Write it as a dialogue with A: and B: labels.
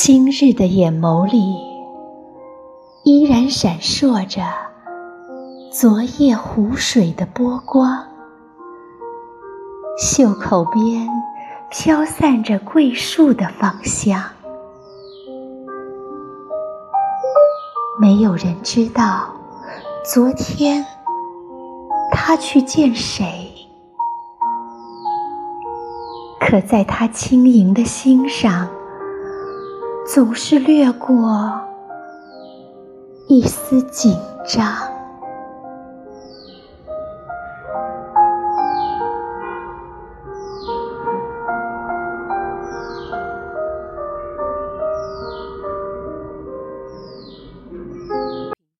A: 今日的眼眸里依然闪烁着昨夜湖水的波光袖口边飘散着桂树的芳香没有人知道，昨天他去见谁，可在他轻盈的心上。总是掠过一丝紧张。